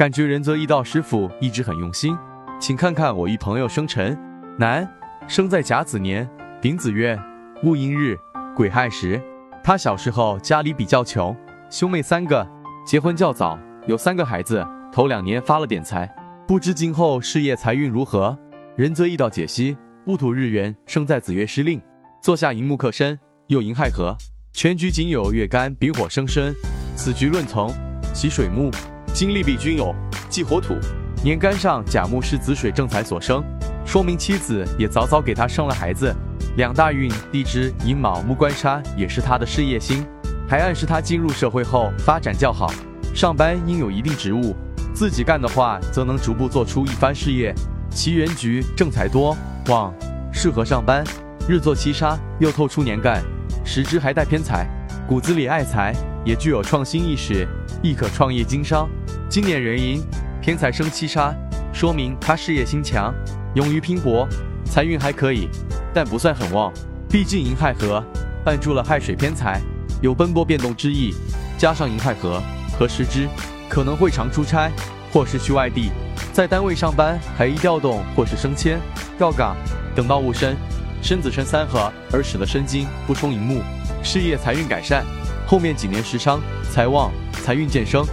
感觉仁泽易道师傅一直很用心。请看看我一朋友生辰，男，生在甲子年丙子月戊寅日癸亥时。他小时候家里比较穷，兄妹三个，结婚较早，有三个孩子。头两年发了点财，不知今后事业财运如何。仁泽易道解析：戊土日元生在子月失令，坐下寅木克申，又寅亥合，全局仅有月干丙火生申，此局论从，其水木，金利比均有，忌火土。年干上甲木是子水正财所生，说明妻子也早早给他生了孩子。两大运地支寅卯木官杀也是他的事业心，还暗示他进入社会后发展较好，上班应有一定职务。自己干的话，则能逐步做出一番事业。其原局正财多旺，适合上班。日坐七杀，又透出年干，时支还带偏财，骨子里爱财，也具有创新意识，亦可创业经商。今年壬寅，偏财生七杀，说明他事业心强，勇于拼搏，财运还可以，但不算很旺。毕竟寅亥合，绊住了亥水偏财，有奔波变动之意。加上寅亥合，合时之。可能会常出差，或是去外地，在单位上班还易调动或是升迁、调岗。等到戊申、申子申三合而使得申金不冲寅木，事业财运改善。后面几年时伤、财旺、财运渐升。